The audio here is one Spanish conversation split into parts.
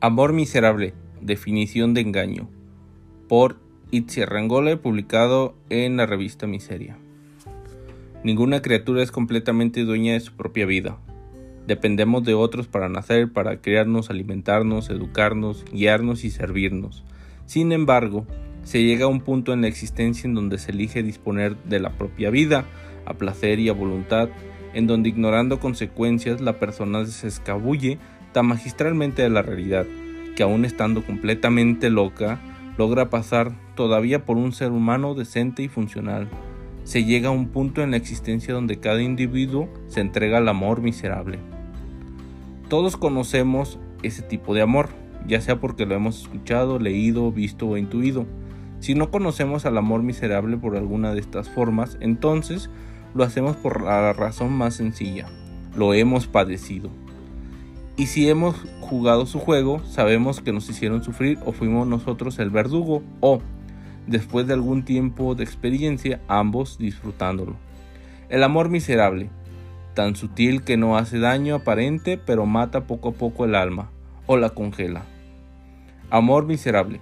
Amor miserable, definición de engaño, por Rangola, publicado en la revista Miseria. Ninguna criatura es completamente dueña de su propia vida. Dependemos de otros para nacer, para criarnos, alimentarnos, educarnos, guiarnos y servirnos. Sin embargo, se llega a un punto en la existencia en donde se elige disponer de la propia vida, a placer y a voluntad, en donde ignorando consecuencias la persona se escabulle tan magistralmente de la realidad, que aun estando completamente loca, logra pasar todavía por un ser humano decente y funcional. Se llega a un punto en la existencia donde cada individuo se entrega al amor miserable. Todos conocemos ese tipo de amor, ya sea porque lo hemos escuchado, leído, visto o intuido. Si no conocemos al amor miserable por alguna de estas formas, entonces lo hacemos por la razón más sencilla. Lo hemos padecido. Y si hemos jugado su juego, sabemos que nos hicieron sufrir o fuimos nosotros el verdugo o, después de algún tiempo de experiencia, ambos disfrutándolo. El amor miserable, tan sutil que no hace daño aparente, pero mata poco a poco el alma o la congela. Amor miserable.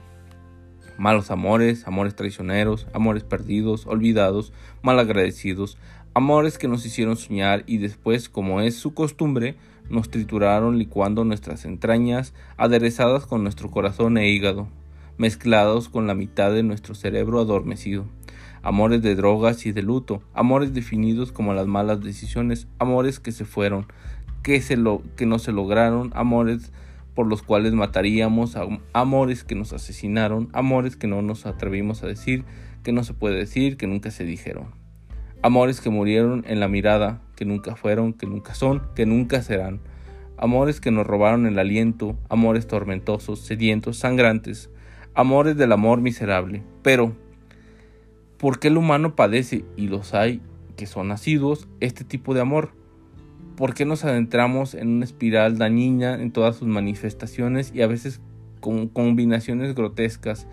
Malos amores, amores traicioneros, amores perdidos, olvidados, malagradecidos, amores que nos hicieron soñar y después, como es su costumbre, nos trituraron licuando nuestras entrañas, aderezadas con nuestro corazón e hígado, mezclados con la mitad de nuestro cerebro adormecido. Amores de drogas y de luto, amores definidos como las malas decisiones, amores que se fueron, que, se lo, que no se lograron, amores por los cuales mataríamos, amores que nos asesinaron, amores que no nos atrevimos a decir, que no se puede decir, que nunca se dijeron. Amores que murieron en la mirada, que nunca fueron, que nunca son, que nunca serán. Amores que nos robaron el aliento, amores tormentosos, sedientos, sangrantes, amores del amor miserable. Pero, ¿por qué el humano padece, y los hay que son nacidos, este tipo de amor? ¿Por qué nos adentramos en una espiral dañina en todas sus manifestaciones y a veces con combinaciones grotescas?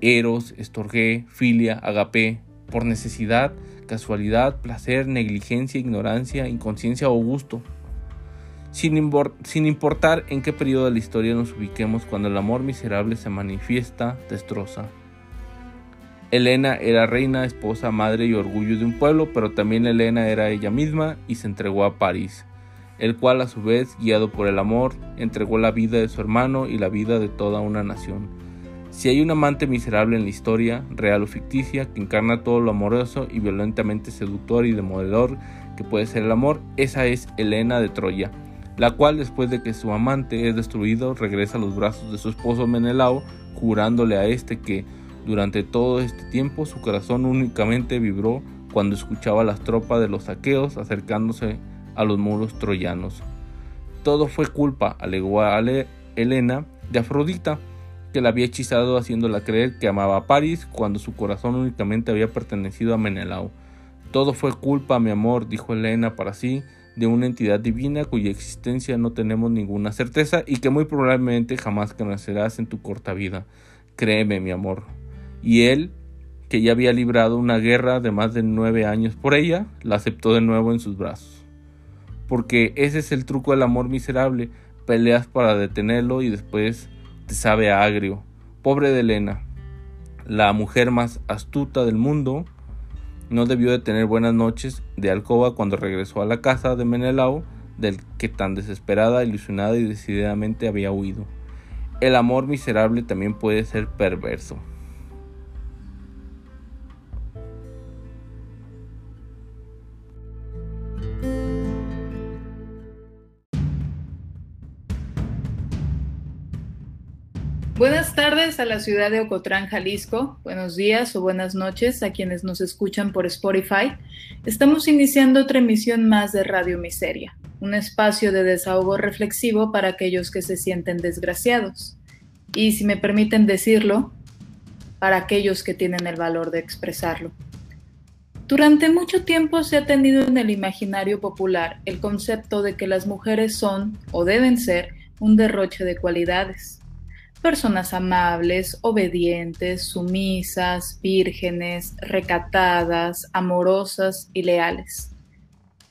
Eros, estorgué, filia, agapé, por necesidad, casualidad, placer, negligencia, ignorancia, inconsciencia o gusto. Sin, importar en qué periodo de la historia nos ubiquemos cuando el amor miserable se manifiesta, destroza. Elena era reina, esposa, madre y orgullo de un pueblo, pero también Elena era ella misma y se entregó a París, el cual a su vez, guiado por el amor, entregó la vida de su hermano y la vida de toda una nación. Si hay un amante miserable en la historia, real o ficticia, que encarna todo lo amoroso y violentamente seductor y demoledor que puede ser el amor, esa es Helena de Troya, la cual después de que su amante es destruido regresa a los brazos de su esposo Menelao, jurándole a este que durante todo este tiempo su corazón únicamente vibró cuando escuchaba las tropas de los aqueos acercándose a los muros troyanos. Todo fue culpa, alegó a Helena, de Afrodita, la había hechizado haciéndola creer que amaba a París cuando su corazón únicamente había pertenecido a Menelao. Todo fue culpa, mi amor, dijo Elena para sí, de una entidad divina cuya existencia no tenemos ninguna certeza y que muy probablemente jamás conocerás en tu corta vida. Créeme, mi amor. Y él, que ya había librado una guerra de más de nueve años por ella, la aceptó de nuevo en sus brazos. Porque ese es el truco del amor miserable, peleas para detenerlo y después te sabe a agrio. Pobre de Elena, la mujer más astuta del mundo, no debió de tener buenas noches de alcoba cuando regresó a la casa de Menelao, del que tan desesperada, ilusionada y decididamente había huido. El amor miserable también puede ser perverso. A la ciudad de Ocotlán, Jalisco. Buenos días o buenas noches a quienes nos escuchan por Spotify. Estamos iniciando otra emisión más de Radio Miseria, un espacio de desahogo reflexivo para aquellos que se sienten desgraciados. Y si me permiten decirlo, para aquellos que tienen el valor de expresarlo. Durante mucho tiempo se ha tenido en el imaginario popular el concepto de que las mujeres son o deben ser un derroche de cualidades personas amables, obedientes, sumisas, vírgenes, recatadas, amorosas y leales.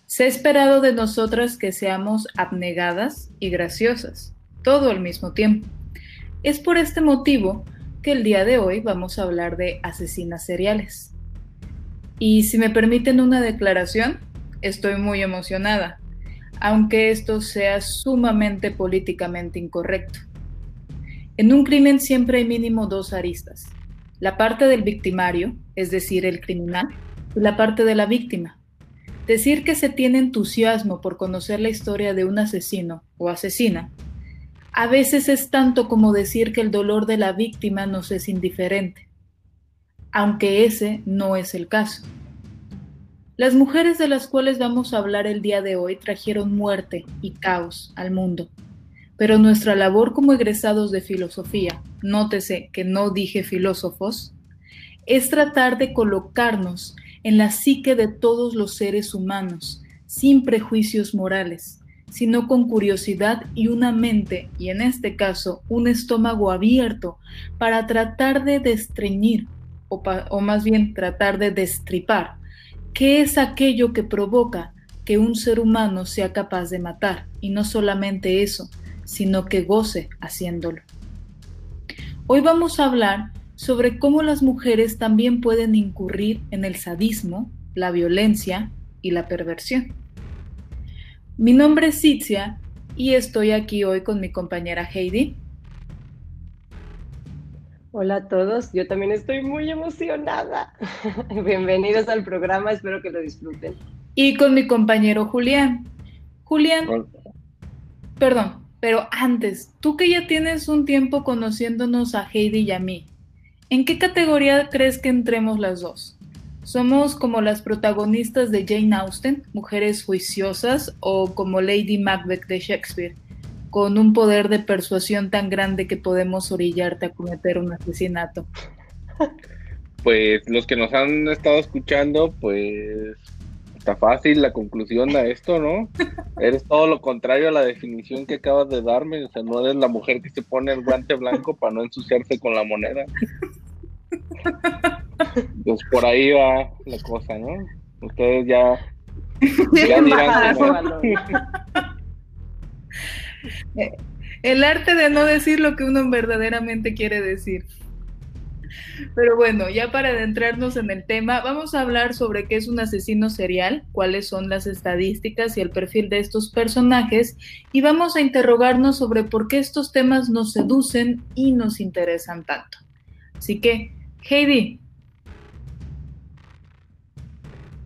Se ha esperado de nosotras que seamos abnegadas y graciosas, todo al mismo tiempo. Es por este motivo que el día de hoy vamos a hablar de asesinas seriales. Y si me permiten una declaración, estoy muy emocionada, aunque esto sea sumamente políticamente incorrecto. En un crimen siempre hay mínimo dos aristas, la parte del victimario, es decir, el criminal, y la parte de la víctima. Decir que se tiene entusiasmo por conocer la historia de un asesino o asesina, a veces es tanto como decir que el dolor de la víctima nos es indiferente, aunque ese no es el caso. Las mujeres de las cuales vamos a hablar el día de hoy trajeron muerte y caos al mundo pero nuestra labor como egresados de filosofía, nótese que no dije filósofos, es tratar de colocarnos en la psique de todos los seres humanos, sin prejuicios morales, sino con curiosidad y una mente, y en este caso un estómago abierto, para tratar de destreñir, o, o más bien tratar de destripar, qué es aquello que provoca que un ser humano sea capaz de matar, y no solamente eso, sino que goce haciéndolo. Hoy vamos a hablar sobre cómo las mujeres también pueden incurrir en el sadismo, la violencia y la perversión. Mi nombre es Sitzia y estoy aquí hoy con mi compañera Heidi. Hola a todos, yo también estoy muy emocionada. Bienvenidos al programa, espero que lo disfruten. Y con mi compañero Julián. Julián, perdón, pero antes, tú que ya tienes un tiempo conociéndonos a Heidi y a mí, ¿en qué categoría crees que entremos las dos? ¿Somos como las protagonistas de Jane Austen, mujeres juiciosas, o como Lady Macbeth de Shakespeare, con un poder de persuasión tan grande que podemos orillarte a cometer un asesinato? Pues los que nos han estado escuchando, pues está fácil la conclusión a esto, ¿no? Eres todo lo contrario a la definición que acabas de darme. O sea, no eres la mujer que se pone el guante blanco para no ensuciarse con la moneda. Pues por ahí va la cosa, ¿no? Ustedes ya, ya dirán El arte de no decir lo que uno verdaderamente quiere decir. Pero bueno, ya para adentrarnos en el tema, vamos a hablar sobre qué es un asesino serial, cuáles son las estadísticas y el perfil de estos personajes, y vamos a interrogarnos sobre por qué estos temas nos seducen y nos interesan tanto. Así que, Heidi.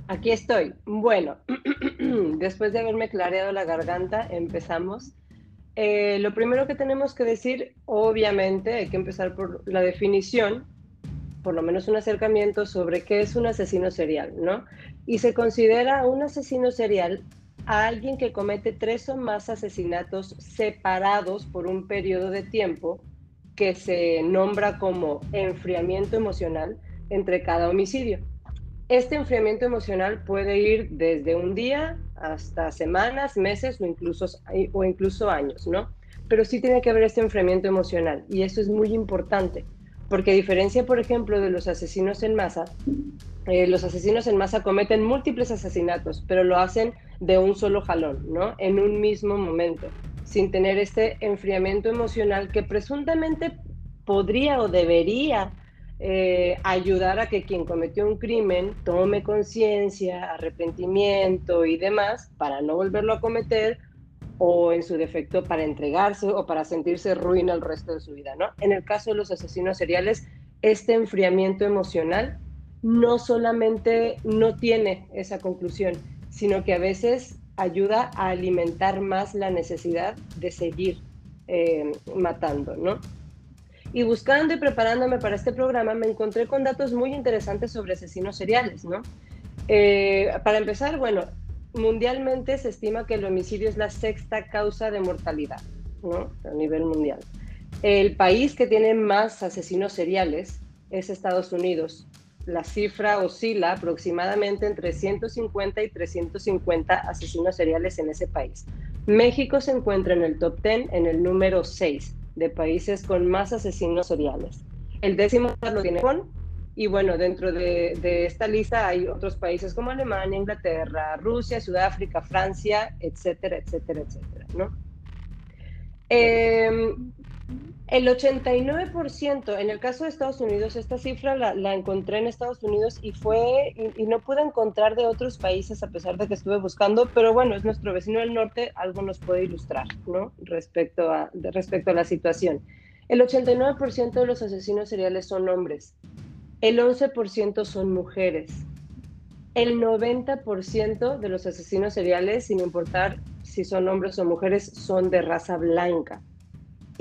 Aquí estoy. Bueno, después de haberme clareado la garganta, empezamos. Eh, lo primero que tenemos que decir, obviamente, hay que empezar por la definición, por lo menos un acercamiento sobre qué es un asesino serial, ¿no? Y se considera un asesino serial a alguien que comete tres o más asesinatos separados por un periodo de tiempo que se nombra como enfriamiento emocional entre cada homicidio. Este enfriamiento emocional puede ir desde un día hasta semanas, meses o incluso, años, ¿no? Pero sí tiene que haber este enfriamiento emocional y eso es muy importante porque a diferencia, por ejemplo, de los asesinos en masa, eh, los asesinos en masa cometen múltiples asesinatos, pero lo hacen de un solo jalón, ¿no? En un mismo momento, sin tener este enfriamiento emocional que presuntamente podría o debería eh, ayudar a que quien cometió un crimen tome conciencia, arrepentimiento y demás para no volverlo a cometer o en su defecto para entregarse o para sentirse ruina el resto de su vida, ¿no? En el caso de los asesinos seriales, este enfriamiento emocional no solamente no tiene esa conclusión, sino que a veces ayuda a alimentar más la necesidad de seguir eh, matando, ¿no? Y buscando y preparándome para este programa me encontré con datos muy interesantes sobre asesinos seriales, ¿no? Eh, para empezar, bueno, mundialmente se estima que el homicidio es la sexta causa de mortalidad ¿no? a nivel mundial. El país que tiene más asesinos seriales es Estados Unidos. La cifra oscila aproximadamente entre 150 y 350 asesinos seriales en ese país. México se encuentra en el top 10, en el número 6 de países con más asesinos seriales. El décimo lo tiene Japón y bueno, dentro de, esta lista hay otros países como Alemania, Inglaterra, Rusia, Sudáfrica, Francia, etcétera, etcétera, etcétera, ¿no? Em, el 89%, en el caso de Estados Unidos, esta cifra la, encontré en Estados Unidos y fue, y, no pude encontrar de otros países a pesar de que estuve buscando, pero bueno, es nuestro vecino del norte, algo nos puede ilustrar, ¿no? Respecto a, respecto a la situación. El 89% de los asesinos seriales son hombres, el 11% son mujeres, el 90% de los asesinos seriales, sin importar si son hombres o mujeres, son de raza blanca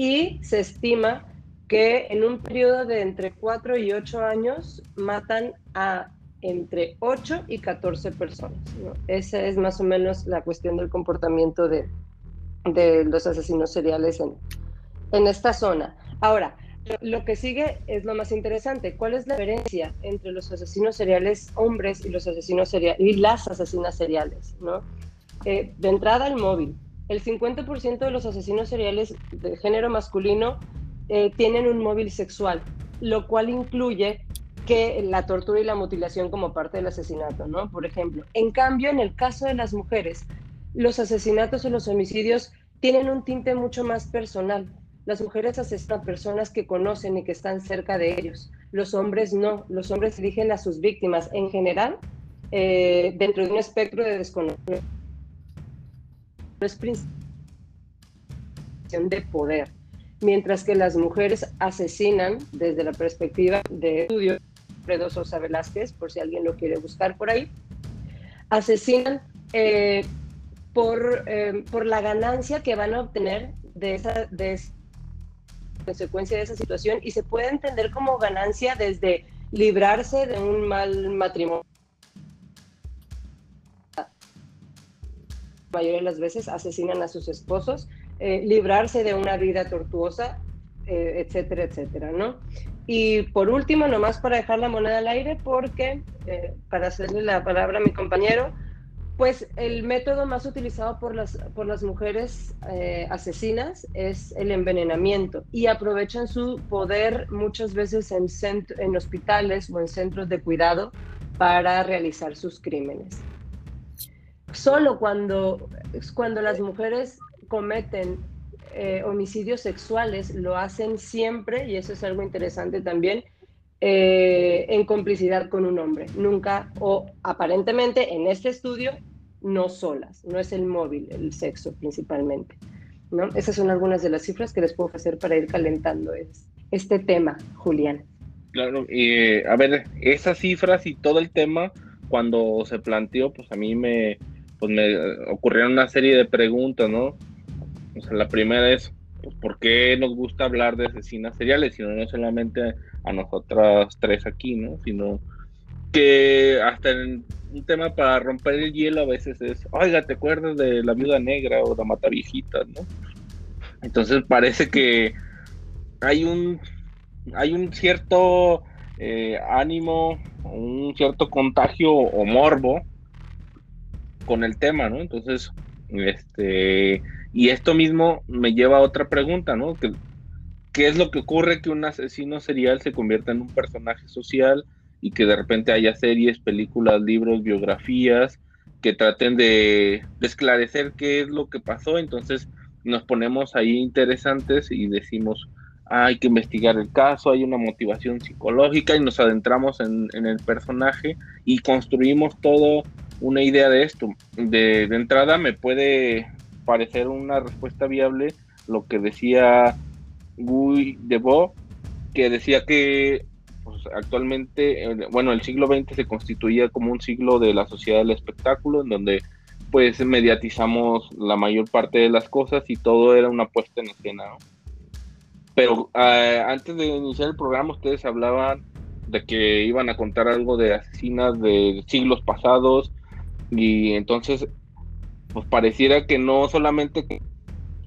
y se estima que en un periodo de entre 4 y 8 años matan a entre 8 y 14 personas. Esa es más o menos la cuestión del comportamiento de, de los asesinos seriales en, en esta zona. Ahora, lo que sigue es lo más interesante. ¿Cuál es la diferencia entre los asesinos seriales hombres y los asesinos seriales y las asesinas seriales? ¿no? Eh, de entrada, el móvil el 50% de los asesinos seriales de género masculino eh, tienen un móvil sexual, lo cual incluye que la tortura y la mutilación como parte del asesinato, ¿no? Por ejemplo. En cambio, en el caso de las mujeres, los asesinatos o los homicidios tienen un tinte mucho más personal. Las mujeres asesinan a personas que conocen y que están cerca de ellos. Los hombres no. Los hombres eligen a sus víctimas en general eh, dentro de un espectro de desconocimiento es de poder, mientras que las mujeres asesinan desde la perspectiva de estudio de Sosa Velázquez, por si alguien lo quiere buscar por ahí, asesinan eh, por, eh, por la ganancia que van a obtener de esa, de esa consecuencia de esa situación y se puede entender como ganancia desde librarse de un mal matrimonio mayoría de las veces asesinan a sus esposos, eh, librarse de una vida tortuosa, eh, etcétera, etcétera, ¿no? Y por último, nomás para dejar la moneda al aire, porque eh, para hacerle la palabra a mi compañero, pues el método más utilizado por las, por las mujeres asesinas es el envenenamiento y aprovechan su poder muchas veces en, en hospitales o en centros de cuidado para realizar sus crímenes solo cuando, cuando las mujeres cometen eh, homicidios sexuales, lo hacen siempre, y eso es algo interesante también, eh, en complicidad con un hombre. Nunca, o aparentemente en este estudio, no solas, no es el móvil, el sexo principalmente. ¿no? Esas son algunas de las cifras que les puedo hacer para ir calentando este tema, Julián. Claro, y a ver, esas cifras y todo el tema, cuando se planteó, pues a mí me, pues me ocurrieron una serie de preguntas, ¿no? O sea, la primera es, pues, ¿por qué nos gusta hablar de asesinas seriales? Sino no solamente a nosotras tres aquí, ¿no? Sino que hasta en un tema para romper el hielo a veces es, oiga, ¿te acuerdas de la viuda negra o la mata viejita, ¿no? Entonces parece que hay un, hay un cierto eh, ánimo, un cierto contagio o morbo con el tema, ¿no? Entonces, este, y esto mismo me lleva a otra pregunta, ¿no? Que, ¿Qué es lo que ocurre que un asesino serial se convierta en un personaje social y que de repente haya series, películas, libros, biografías que traten de, esclarecer qué es lo que pasó? Entonces nos ponemos ahí interesantes y decimos, hay que investigar el caso, hay una motivación psicológica y nos adentramos en, en el personaje y construimos todo una idea de esto. De, entrada me puede parecer una respuesta viable lo que decía Guy Debord, que decía que pues, actualmente, eh, bueno, el siglo XX se constituía como un siglo de la sociedad del espectáculo, en donde pues mediatizamos la mayor parte de las cosas y todo era una puesta en escena. Pero eh, antes de iniciar el programa ustedes hablaban de que iban a contar algo de asesinas de siglos pasados, y entonces, pues pareciera que no solamente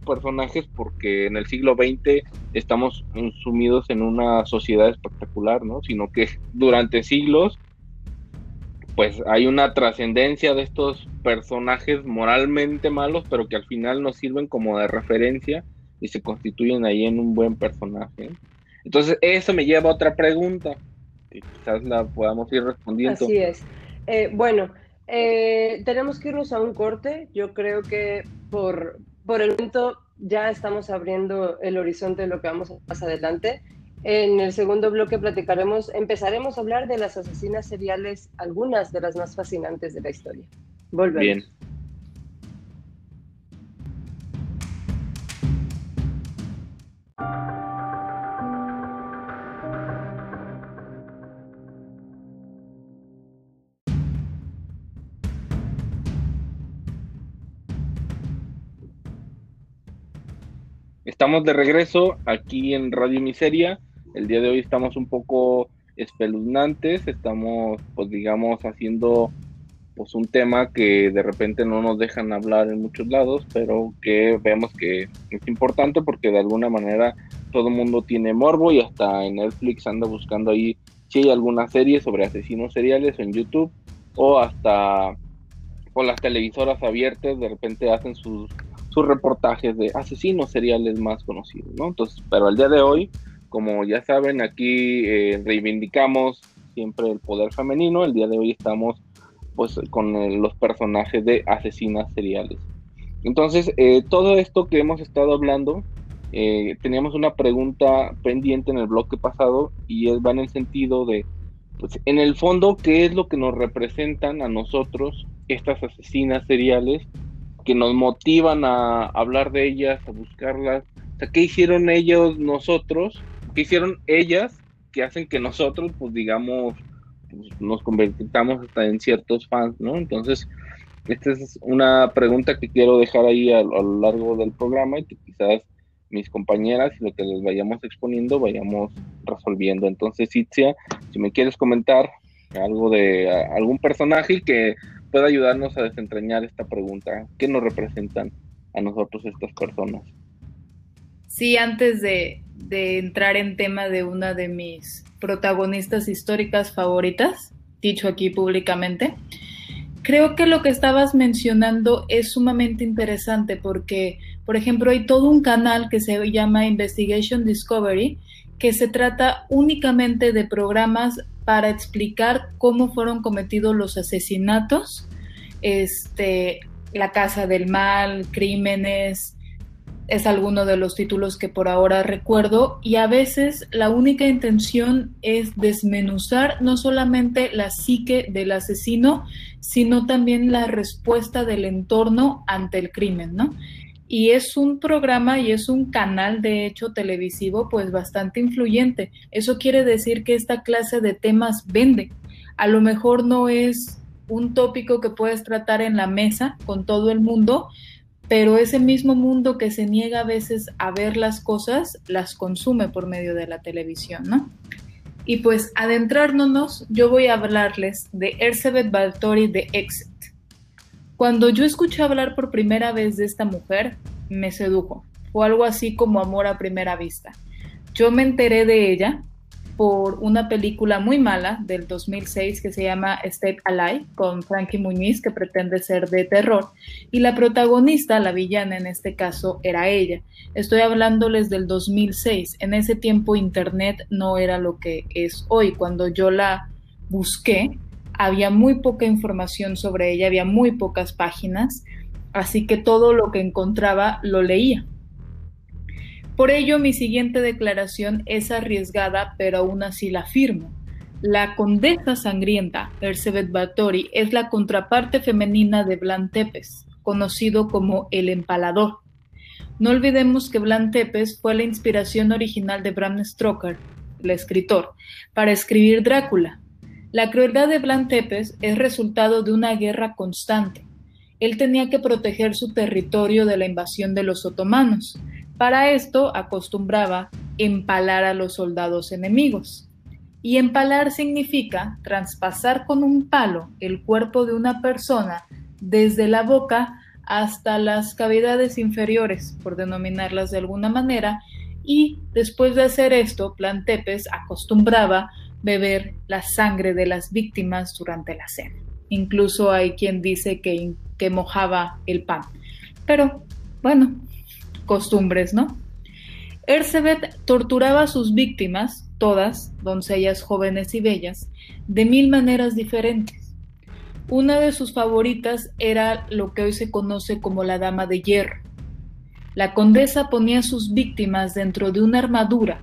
personajes, porque en el siglo XX estamos sumidos en una sociedad espectacular, ¿no? Sino que durante siglos, pues hay una trascendencia de estos personajes moralmente malos, pero que al final nos sirven como de referencia y se constituyen ahí en un buen personaje. Entonces, eso me lleva a otra pregunta, que quizás la podamos ir respondiendo. Así es. Eh, bueno, eh, tenemos que irnos a un corte. Yo creo que por, por el momento ya estamos abriendo el horizonte de lo que vamos a más adelante. En el segundo bloque platicaremos, empezaremos a hablar de las asesinas seriales, algunas de las más fascinantes de la historia. Volvemos. Bien. Estamos de regreso aquí en Radio Miseria. El día de hoy estamos un poco espeluznantes, estamos pues digamos haciendo pues un tema que de repente no nos dejan hablar en muchos lados, pero que vemos que es importante porque de alguna manera todo el mundo tiene morbo y hasta en Netflix anda buscando ahí si hay alguna serie sobre asesinos seriales en YouTube o hasta por las televisoras abiertas de repente hacen sus sus reportajes de asesinos seriales más conocidos, ¿no? Entonces, pero al día de hoy, como ya saben, aquí eh, reivindicamos siempre el poder femenino, el día de hoy estamos pues con los personajes de asesinas seriales. Entonces, eh, todo esto que hemos estado hablando, eh, teníamos una pregunta pendiente en el bloque pasado y es, va en el sentido de, pues, en el fondo, ¿qué es lo que nos representan a nosotros estas asesinas seriales que nos motivan a hablar de ellas, a buscarlas. O sea, ¿qué hicieron ellos nosotros? ¿Qué hicieron ellas que hacen que nosotros, pues digamos, pues, nos convirtamos hasta en ciertos fans, ¿no? Entonces, esta es una pregunta que quiero dejar ahí a, lo largo del programa y que quizás mis compañeras y lo que les vayamos exponiendo vayamos resolviendo. Entonces, Itzia, si me quieres comentar algo de algún personaje que puede ayudarnos a desentrañar esta pregunta. ¿Qué nos representan a nosotros estas personas? Sí, antes de, entrar en tema de una de mis protagonistas históricas favoritas, dicho aquí públicamente, creo que lo que estabas mencionando es sumamente interesante porque, por ejemplo, hay todo un canal que se llama Investigation Discovery, que se trata únicamente de programas para explicar cómo fueron cometidos los asesinatos, este, la casa del mal, crímenes, es alguno de los títulos que por ahora recuerdo y a veces la única intención es desmenuzar no solamente la psique del asesino, sino también la respuesta del entorno ante el crimen, ¿no? y es un programa y es un canal de hecho televisivo pues bastante influyente. Eso quiere decir que esta clase de temas vende. A lo mejor no es un tópico que puedes tratar en la mesa con todo el mundo, pero ese mismo mundo que se niega a veces a ver las cosas, las consume por medio de la televisión, ¿no? Y pues adentrándonos, yo voy a hablarles de Erzsébet Baltori de Exit. Cuando yo escuché hablar por primera vez de esta mujer, me sedujo. Fue algo así como amor a primera vista. Yo me enteré de ella por una película muy mala del 2006 que se llama Step Alive con Frankie Muñiz que pretende ser de terror y la protagonista, la villana en este caso, era ella. Estoy hablándoles del 2006. En ese tiempo internet no era lo que es hoy. Cuando yo la busqué, había muy poca información sobre ella, había muy pocas páginas, así que todo lo que encontraba lo leía. Por ello, mi siguiente declaración es arriesgada, pero aún así la afirmo. La condesa sangrienta, Erzsébet Báthory, es la contraparte femenina de Blan Tepes, conocido como el empalador. No olvidemos que Blan Tepes fue la inspiración original de Bram Stoker, el escritor, para escribir Drácula, la crueldad de Blan Tepes es resultado de una guerra constante. Él tenía que proteger su territorio de la invasión de los otomanos. Para esto acostumbraba empalar a los soldados enemigos. Y empalar significa traspasar con un palo el cuerpo de una persona desde la boca hasta las cavidades inferiores, por denominarlas de alguna manera, y después de hacer esto, Plantepes acostumbraba beber la sangre de las víctimas durante la cena. Incluso hay quien dice que, que mojaba el pan. Pero, bueno, costumbres, ¿no? Erzsébet torturaba a sus víctimas, todas, doncellas jóvenes y bellas, de mil maneras diferentes. Una de sus favoritas era lo que hoy se conoce como la Dama de Hierro. La condesa ponía a sus víctimas dentro de una armadura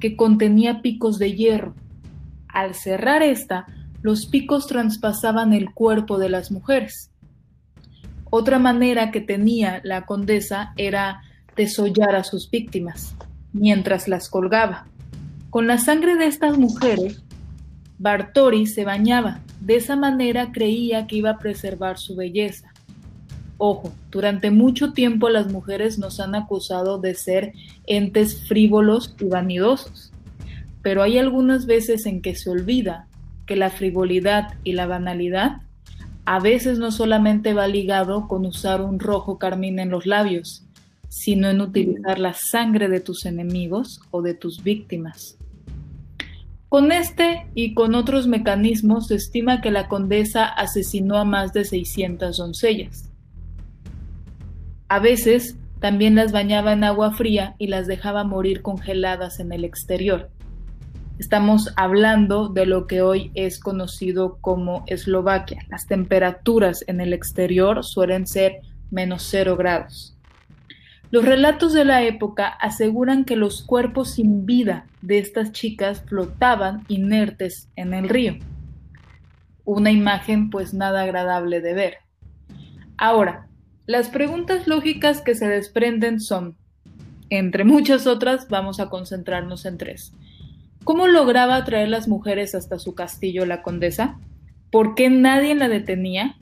que contenía picos de hierro. Al cerrar esta, los picos traspasaban el cuerpo de las mujeres. Otra manera que tenía la condesa era desollar a sus víctimas mientras las colgaba. Con la sangre de estas mujeres, Bartori se bañaba. De esa manera creía que iba a preservar su belleza. Ojo, durante mucho tiempo las mujeres nos han acusado de ser entes frívolos y vanidosos, pero hay algunas veces en que se olvida que la frivolidad y la banalidad a veces no solamente va ligado con usar un rojo carmín en los labios, sino en utilizar la sangre de tus enemigos o de tus víctimas. Con este y con otros mecanismos se estima que la condesa asesinó a más de 600 doncellas. A veces también las bañaba en agua fría y las dejaba morir congeladas en el exterior. Estamos hablando de lo que hoy es conocido como Eslovaquia. Las temperaturas en el exterior suelen ser menos cero grados. Los relatos de la época aseguran que los cuerpos sin vida de estas chicas flotaban inertes en el río. Una imagen pues nada agradable de ver. Ahora, las preguntas lógicas que se desprenden son, entre muchas otras, vamos a concentrarnos en tres. ¿Cómo lograba atraer las mujeres hasta su castillo la condesa? ¿Por qué nadie la detenía?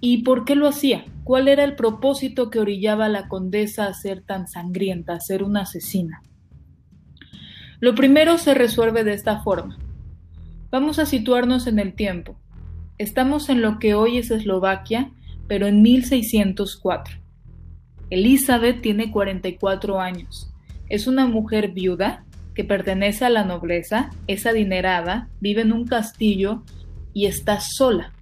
¿Y por qué lo hacía? ¿Cuál era el propósito que orillaba a la condesa a ser tan sangrienta, a ser una asesina? Lo primero se resuelve de esta forma. Vamos a situarnos en el tiempo. Estamos en lo que hoy es Eslovaquia, pero en 1604. Elizabeth tiene 44 años. Es una mujer viuda que pertenece a la nobleza, es adinerada, vive en un castillo y está sola.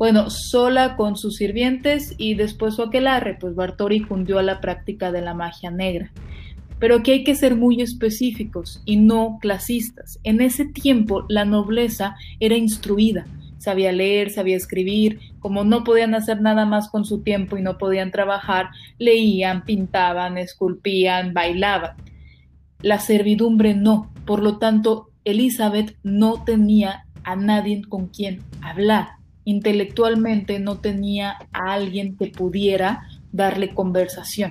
Bueno, sola con sus sirvientes y después su aquelarre, pues Bartori cundió a la práctica de la magia negra. Pero aquí hay que ser muy específicos y no clasistas. En ese tiempo la nobleza era instruida, sabía leer, sabía escribir, como no podían hacer nada más con su tiempo y no podían trabajar, leían, pintaban, esculpían, bailaban la servidumbre no. Por lo tanto, Elizabeth no tenía a nadie con quien hablar. Intelectualmente no tenía a alguien que pudiera darle conversación.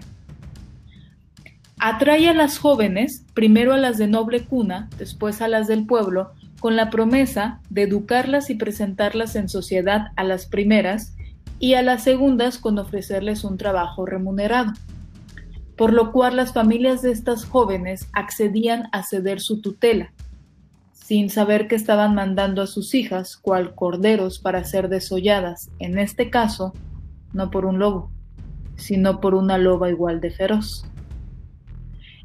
Atrae a las jóvenes, primero a las de noble cuna, después a las del pueblo, con la promesa de educarlas y presentarlas en sociedad a las primeras y a las segundas con ofrecerles un trabajo remunerado por lo cual las familias de estas jóvenes accedían a ceder su tutela, sin saber que estaban mandando a sus hijas cual corderos para ser desolladas, en este caso, no por un lobo, sino por una loba igual de feroz.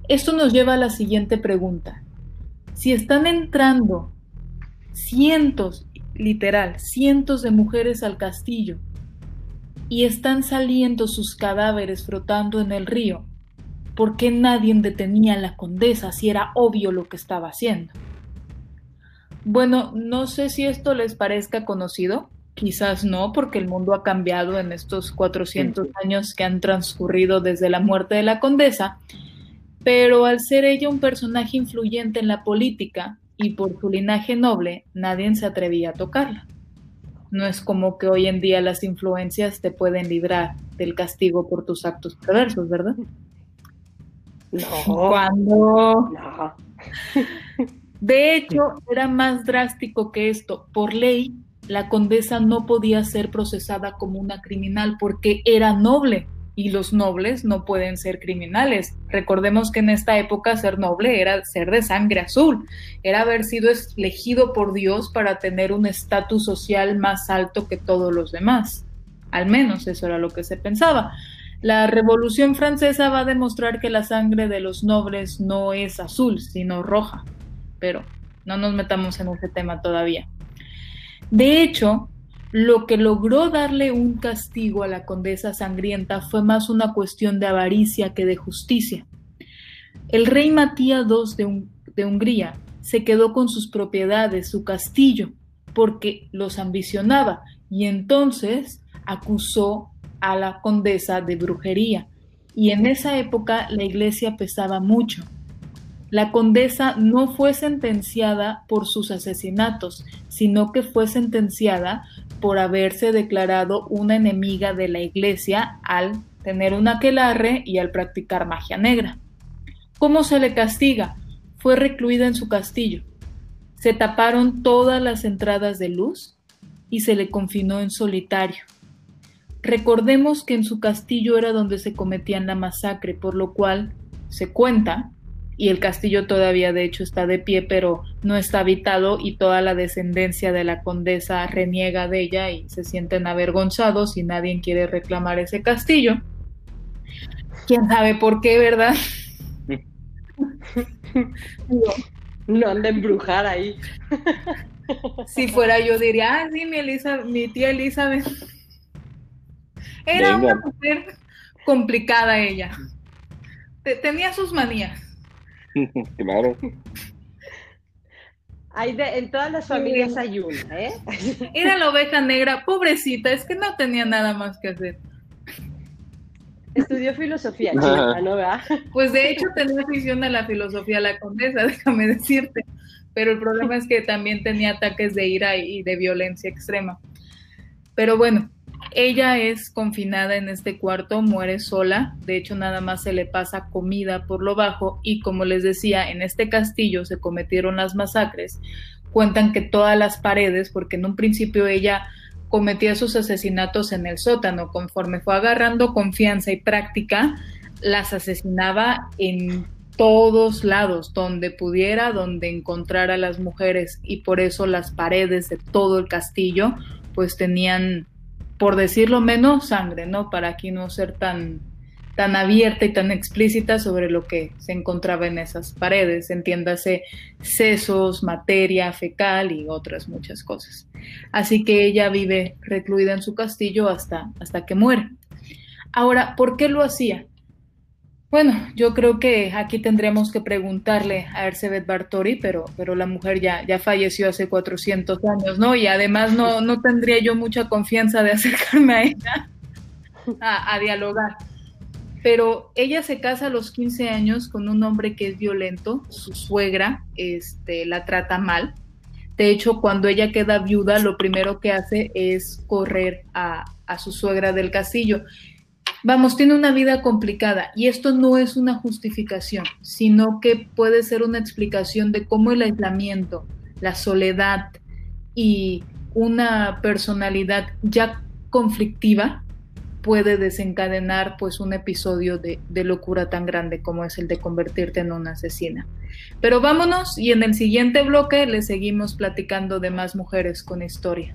Esto nos lleva a la siguiente pregunta. Si están entrando cientos, literal, cientos de mujeres al castillo y están saliendo sus cadáveres frotando en el río, ¿por qué nadie detenía a la condesa si era obvio lo que estaba haciendo? Bueno, no sé si esto les parezca conocido, quizás no, porque el mundo ha cambiado en estos 400 años que han transcurrido desde la muerte de la condesa, pero al ser ella un personaje influyente en la política y por su linaje noble, nadie se atrevía a tocarla. No es como que hoy en día las influencias te pueden librar del castigo por tus actos perversos, ¿verdad? No. Cuando. No. De hecho, era más drástico que esto. Por ley, la condesa no podía ser procesada como una criminal porque era noble y los nobles no pueden ser criminales. Recordemos que en esta época ser noble era ser de sangre azul, era haber sido elegido por Dios para tener un estatus social más alto que todos los demás. Al menos eso era lo que se pensaba. La Revolución Francesa va a demostrar que la sangre de los nobles no es azul, sino roja, pero no nos metamos en ese tema todavía. De hecho, lo que logró darle un castigo a la condesa sangrienta fue más una cuestión de avaricia que de justicia. El rey Matías II de, Hungría se quedó con sus propiedades, su castillo, porque los ambicionaba y entonces acusó a la condesa de brujería y en esa época la iglesia pesaba mucho. La condesa no fue sentenciada por sus asesinatos, sino que fue sentenciada por haberse declarado una enemiga de la iglesia al tener un aquelarre y al practicar magia negra. ¿Cómo se le castiga? Fue recluida en su castillo. Se taparon todas las entradas de luz y se le confinó en solitario. Recordemos que en su castillo era donde se cometían la masacre, por lo cual se cuenta, y el castillo todavía de hecho está de pie, pero no está habitado y toda la descendencia de la condesa reniega de ella y se sienten avergonzados y nadie quiere reclamar ese castillo. ¿Quién sabe por qué, verdad? no anda embrujada ahí. si fuera yo diría, ah, sí, mi, mi tía Elizabeth era una mujer complicada ella. Tenía sus manías. claro. Hay en todas las familias hay una, ¿eh? Era la oveja negra, pobrecita, es que no tenía nada más que hacer. Estudió filosofía, chica, ¿no? Pues de hecho tenía afición a la filosofía la condesa, déjame decirte. Pero el problema es que también tenía ataques de ira y de violencia extrema. Pero bueno, ella es confinada en este cuarto, muere sola, de hecho nada más se le pasa comida por lo bajo y como les decía, en este castillo se cometieron las masacres. Cuentan que todas las paredes, porque en un principio ella cometía sus asesinatos en el sótano, conforme fue agarrando confianza y práctica, las asesinaba en todos lados, donde pudiera, donde encontrara a las mujeres y por eso las paredes de todo el castillo pues tenían por decirlo menos, sangre, ¿no? Para aquí no ser tan, tan abierta y tan explícita sobre lo que se encontraba en esas paredes, entiéndase sesos, materia fecal y otras muchas cosas. Así que ella vive recluida en su castillo hasta, hasta que muere. Ahora, ¿por qué lo hacía? Bueno, yo creo que aquí tendremos que preguntarle a Erzsébet Bartori, pero, pero la mujer ya, ya falleció hace 400 años, ¿no? Y además no, no tendría yo mucha confianza de acercarme a ella a, dialogar. Pero ella se casa a los 15 años con un hombre que es violento, su suegra este, la trata mal. De hecho, cuando ella queda viuda, lo primero que hace es correr a, a su suegra del castillo Vamos, tiene una vida complicada y esto no es una justificación, sino que puede ser una explicación de cómo el aislamiento, la soledad y una personalidad ya conflictiva puede desencadenar pues un episodio de, de, locura tan grande como es el de convertirte en una asesina. Pero vámonos y en el siguiente bloque le seguimos platicando de más mujeres con historia.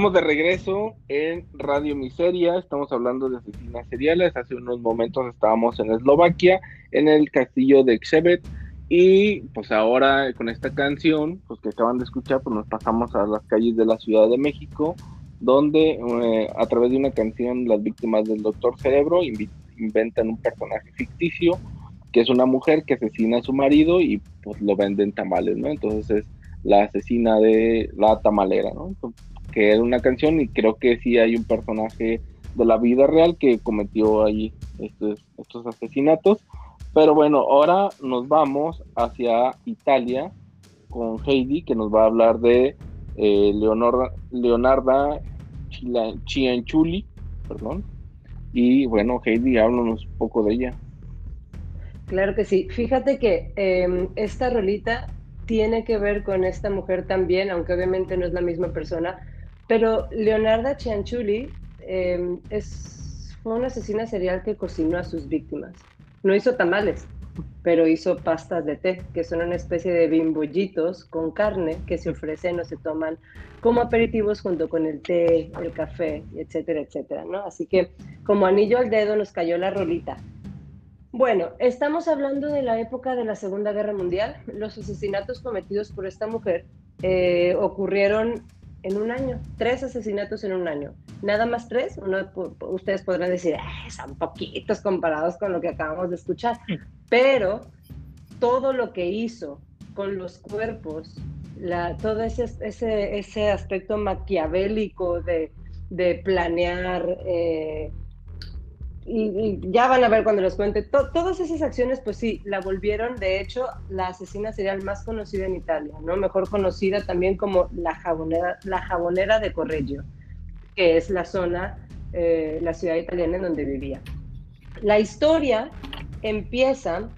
Estamos de regreso en Radio Miseria, estamos hablando de asesinas seriales. Hace unos momentos estábamos en Eslovaquia, en el castillo de Xebet, y pues ahora con esta canción, pues que acaban de escuchar, pues nos pasamos a las calles de la Ciudad de México, donde eh, a través de una canción las víctimas del Doctor Cerebro inventan un personaje ficticio, que es una mujer que asesina a su marido y pues lo venden tamales, ¿no? Entonces es la asesina de la tamalera, ¿no? Que era una canción y creo que sí hay un personaje de la vida real que cometió ahí estos, estos asesinatos. Pero bueno, ahora nos vamos hacia Italia con Heidi, que nos va a hablar de eh, Leonor, Leonarda Cianchuli, perdón. Y bueno, Heidi, háblanos un poco de ella. Claro que sí. Fíjate que em, esta rolita tiene que ver con esta mujer también, aunque obviamente no es la misma persona, pero Leonarda Cianchuli em, es, fue una asesina serial que cocinó a sus víctimas. No hizo tamales, pero hizo pastas de té, que son una especie de bimbollitos con carne que se ofrecen o se toman como aperitivos junto con el té, el café, etcétera, etcétera, ¿no? Así que como anillo al dedo nos cayó la rolita. Bueno, estamos hablando de la época de la Segunda Guerra Mundial. Los asesinatos cometidos por esta mujer eh, ocurrieron en un año, tres asesinatos en un año. Nada más tres, uno, ustedes podrán decir, son poquitos comparados con lo que acabamos de escuchar, pero todo lo que hizo con los cuerpos, la, todo ese, ese, ese aspecto maquiavélico de, de planear, eh, y, ya van a ver cuando les cuente, todas esas acciones, pues sí, la volvieron, de hecho, la asesina serial más conocida en Italia, ¿no? Mejor conocida también como la jabonera, la jabonera de Correggio, que es la zona, eh, la ciudad italiana en donde vivía. La historia empieza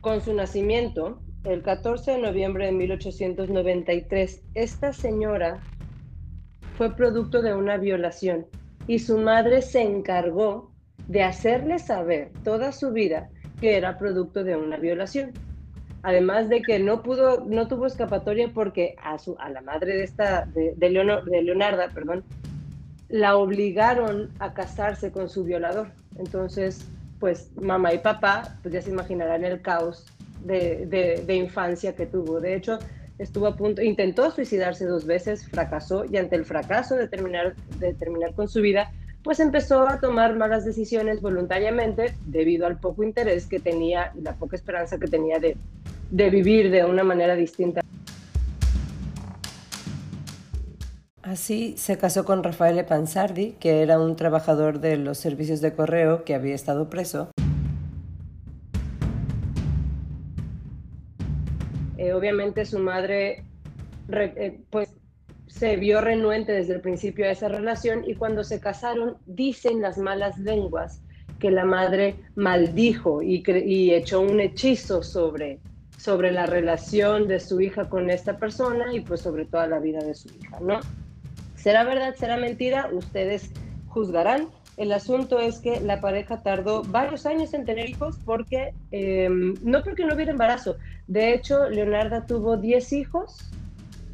con su nacimiento el 14 de noviembre de 1893. Esta señora fue producto de una violación y su madre se encargó de hacerle saber toda su vida que era producto de una violación. Además de que no pudo, no tuvo escapatoria porque a, su, a la madre de esta, de, de, Leonarda, perdón, la obligaron a casarse con su violador. Entonces, pues mamá y papá, pues ya se imaginarán el caos de, de, infancia que tuvo. De hecho, estuvo a punto, intentó suicidarse dos veces, fracasó y ante el fracaso de terminar, de terminar con su vida, pues empezó a tomar malas decisiones voluntariamente debido al poco interés que tenía y la poca esperanza que tenía de, de vivir de una manera distinta. Así se casó con Rafael Panzardi, que era un trabajador de los servicios de correo que había estado preso. Eh, obviamente su madre eh, pues se vio renuente desde el principio a esa relación y cuando se casaron dicen las malas lenguas que la madre maldijo y, y echó un hechizo sobre, sobre la relación de su hija con esta persona y pues sobre toda la vida de su hija, ¿no? ¿Será verdad, será mentira? Ustedes juzgarán. El asunto es que la pareja tardó varios años en tener hijos porque, em, no porque no hubiera embarazo, de hecho, Leonarda tuvo 10 hijos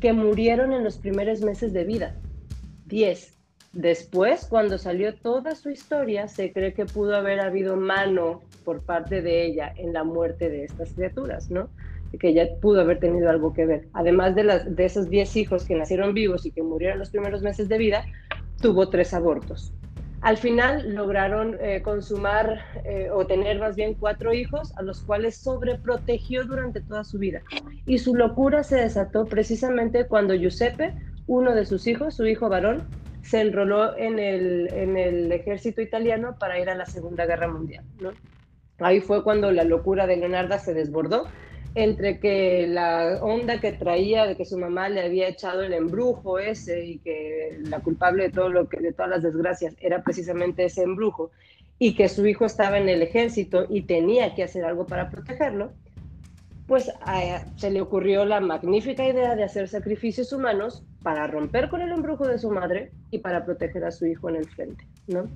que murieron en los primeros meses de vida. 10. Después, cuando salió toda su historia, se cree que pudo haber habido mano por parte de ella en la muerte de estas criaturas, ¿no? Que ella pudo haber tenido algo que ver. Además de, las, de esos 10 hijos que nacieron vivos y que murieron los primeros meses de vida, tuvo tres abortos. Al final lograron eh, consumar eh, o tener más bien cuatro hijos, a los cuales sobreprotegió durante toda su vida. Y su locura se desató precisamente cuando Giuseppe, uno de sus hijos, su hijo varón, se enroló en el, en el ejército italiano para ir a la Segunda Guerra Mundial. Ahí fue cuando la locura de Leonardo se desbordó entre que la onda que traía de que su mamá le había echado el embrujo ese y que la culpable de todo lo de todas las desgracias era precisamente ese embrujo y que su hijo estaba en el ejército y tenía que hacer algo para protegerlo, pues se le ocurrió la magnífica idea de hacer sacrificios humanos para romper con el embrujo de su madre y para proteger a su hijo en el frente, ¿no?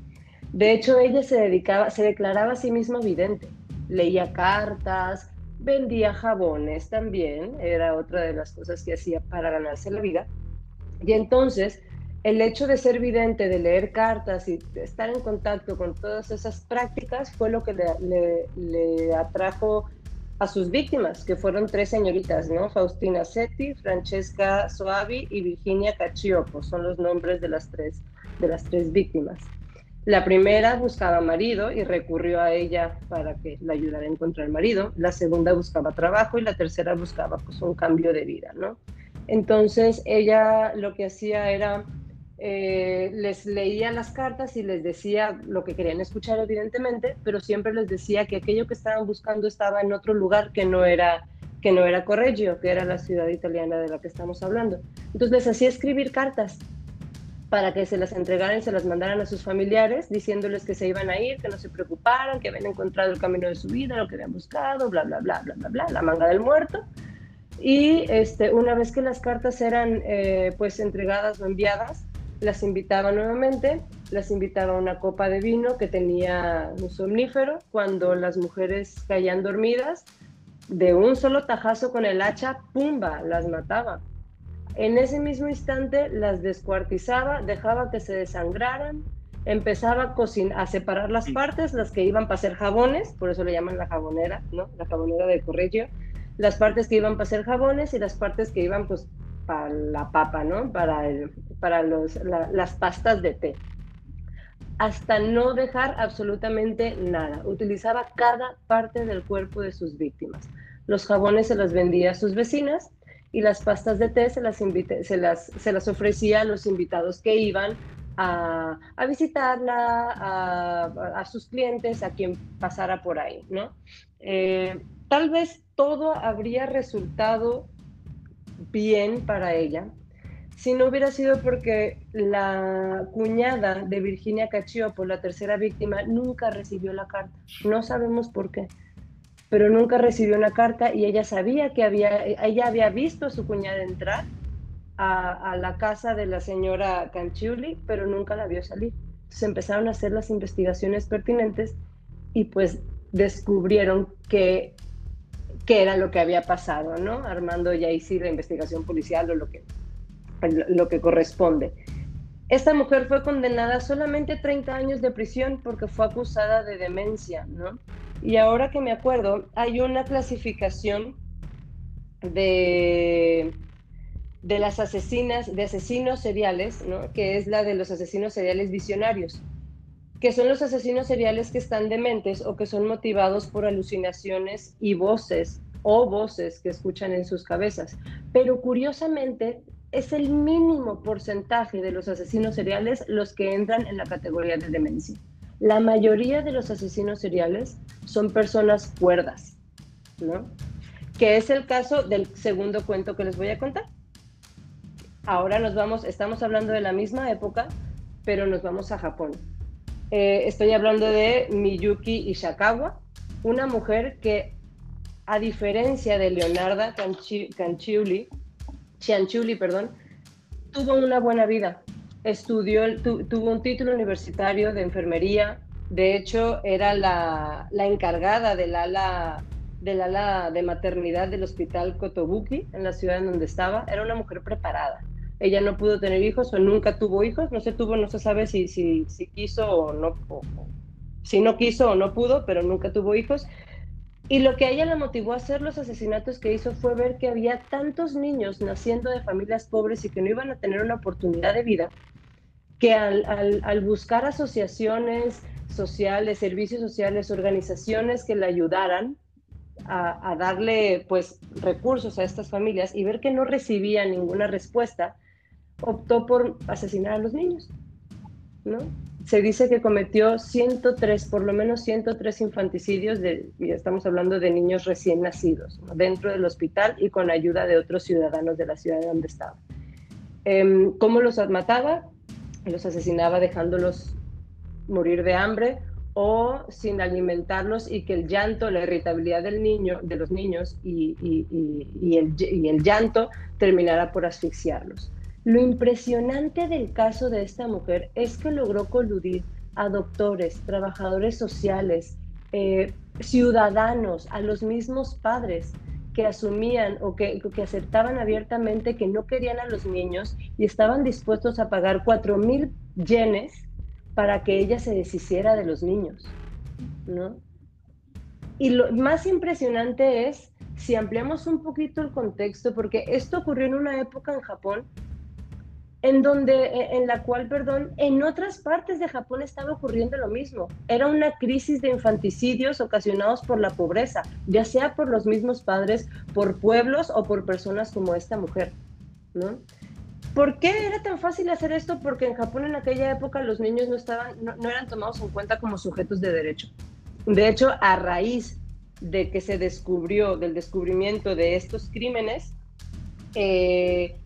De hecho, ella se dedicaba, se declaraba a sí misma vidente, leía cartas, vendía jabones también, era otra de las cosas que hacía para ganarse la vida. Y entonces el hecho de ser vidente, de leer cartas y estar en contacto con todas esas prácticas fue lo que le, atrajo a sus víctimas, que fueron tres señoritas, ¿no? Faustina Setti, Francesca Soavi y Virginia Cacioppo, son los nombres de las tres, de las tres víctimas. La primera buscaba marido y recurrió a ella para que la ayudara a encontrar marido. La segunda buscaba trabajo y la tercera buscaba pues un cambio de vida, ¿no? Entonces ella lo que hacía era eh, les leía las cartas y les decía lo que querían escuchar, evidentemente, pero siempre les decía que aquello que estaban buscando estaba en otro lugar que no era que no era Correggio, que era la ciudad italiana de la que estamos hablando. Entonces les hacía escribir cartas para que se las entregaran y se las mandaran a sus familiares, diciéndoles que se iban a ir, que no se preocuparan, que habían encontrado el camino de su vida, lo que habían buscado, bla, bla, bla, bla, bla, bla, la manga del muerto. Y este, una vez que las cartas eran eh, pues entregadas o enviadas, las invitaba nuevamente, las invitaba a una copa de vino que tenía un somnífero, cuando las mujeres caían dormidas, de un solo tajazo con el hacha, ¡pumba!, las mataba. En ese mismo instante las descuartizaba, dejaba que se desangraran, empezaba a, a separar las partes, las que iban para ser jabones, por eso le llaman la jabonera, ¿no? La jabonera de Correggio, las partes que iban para ser jabones y las partes que iban pues para la papa, ¿no? Para, el, para los, las pastas de té. Hasta no dejar absolutamente nada. Utilizaba cada parte del cuerpo de sus víctimas. Los jabones se los vendía a sus vecinas y las pastas de té se las, se las, se las ofrecía a los invitados que iban a, a visitarla, a, a, sus clientes, a quien pasara por ahí, ¿no? Eh, tal vez todo habría resultado bien para ella si no hubiera sido porque la cuñada de Virginia Cacioppo, la tercera víctima, nunca recibió la carta. No sabemos por qué, pero nunca recibió una carta y ella sabía que había, ella había visto a su cuñada entrar a, la casa de la señora Canciulli, pero nunca la vio salir. Se empezaron a hacer las investigaciones pertinentes y pues descubrieron que qué era lo que había pasado, ¿no? Armando ya sí la investigación policial o lo que, lo que corresponde. Esta mujer fue condenada solamente a 30 años de prisión porque fue acusada de demencia, ¿no? Y ahora que me acuerdo, hay una clasificación de, de las asesinas, de asesinos seriales, ¿no? Que es la de los asesinos seriales visionarios que son los asesinos seriales que están dementes o que son motivados por alucinaciones y voces o voces que escuchan en sus cabezas. Pero curiosamente es el mínimo porcentaje de los asesinos seriales los que entran en la categoría de demencia. La mayoría de los asesinos seriales son personas cuerdas, ¿no? Que es el caso del segundo cuento que les voy a contar. Ahora nos vamos, estamos hablando de la misma época, pero nos vamos a Japón. Eh, estoy hablando de Miyuki Ishikawa, una mujer que, a diferencia de Leonarda Canciulli, Cianciulli, perdón, tuvo una buena vida. Estudió, tuvo un título universitario de enfermería. De hecho, era la, la encargada del ala, del ala de maternidad del hospital Kotobuki, en la ciudad en donde estaba. Era una mujer preparada ella no pudo tener hijos o nunca tuvo hijos, no se tuvo, no se sabe si, si, si quiso o no, si no quiso o no pudo, pero nunca tuvo hijos. Y lo que a ella la motivó a hacer los asesinatos que hizo fue ver que había tantos niños naciendo de familias pobres y que no iban a tener una oportunidad de vida, que al, buscar asociaciones sociales, servicios sociales, organizaciones que le ayudaran a, a, darle pues recursos a estas familias y ver que no recibía ninguna respuesta, optó por asesinar a los niños, ¿no? Se dice que cometió 103, por lo menos 103 infanticidios, de, estamos hablando de niños recién nacidos, dentro del hospital y con ayuda de otros ciudadanos de la ciudad donde estaba. Eh, ¿Cómo los mataba? Los asesinaba dejándolos morir de hambre o sin alimentarlos y que el llanto, la irritabilidad del niño, de los niños y, el, y el llanto terminara por asfixiarlos. Lo impresionante del caso de esta mujer es que logró coludir a doctores, trabajadores sociales, eh, ciudadanos, a los mismos padres que asumían o que, que, aceptaban abiertamente que no querían a los niños y estaban dispuestos a pagar 4 mil yenes para que ella se deshiciera de los niños, ¿no? Y lo más impresionante es si ampliamos un poquito el contexto, porque esto ocurrió en una época en Japón en donde, e, en la cual, perdón, en otras partes de Japón estaba ocurriendo lo mismo. Era una crisis de infanticidios ocasionados por la pobreza, ya sea por los mismos padres, por pueblos o por personas como esta mujer, ¿no? ¿Por qué era tan fácil hacer esto? Porque en Japón en aquella época los niños no, estaban, no eran tomados en cuenta como sujetos de derecho. De hecho, a raíz de que se descubrió, del descubrimiento de estos crímenes, eh,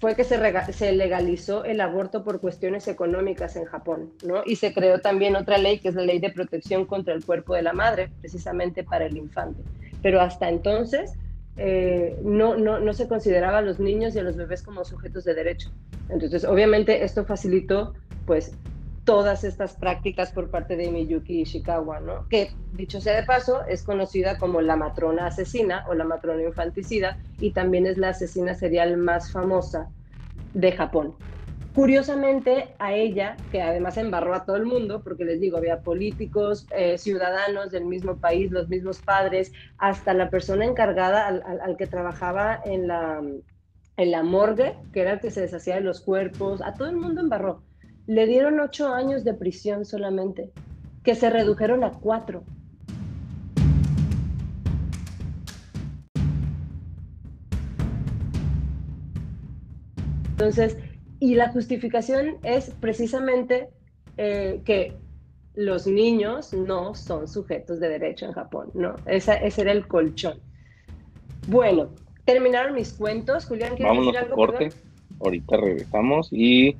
fue que se, legalizó el aborto por cuestiones económicas en Japón, ¿no? Y se creó también otra ley, que es la ley de protección contra el cuerpo de la madre, precisamente para el infante. Pero hasta entonces eh, no, no, no se consideraba a los niños y a los bebés como sujetos de derecho. Entonces, obviamente, esto facilitó, pues, todas estas prácticas por parte de Miyuki Ishikawa, ¿no? que dicho sea de paso es conocida como la matrona asesina o la matrona infanticida y también es la asesina serial más famosa de Japón. Curiosamente a ella, que además embarró a todo el mundo, porque les digo, había políticos, eh, ciudadanos del mismo país, los mismos padres, hasta la persona encargada al, que trabajaba en la, en la morgue, que era el que se deshacía de los cuerpos, a todo el mundo embarró le dieron ocho años de prisión solamente, que se redujeron a cuatro. Entonces, y la justificación es precisamente eh, que los niños no son sujetos de derecho en Japón, ¿no? ese era el colchón. Bueno, terminaron mis cuentos. Julián, ¿quieres decir algo? corte. Ahorita regresamos y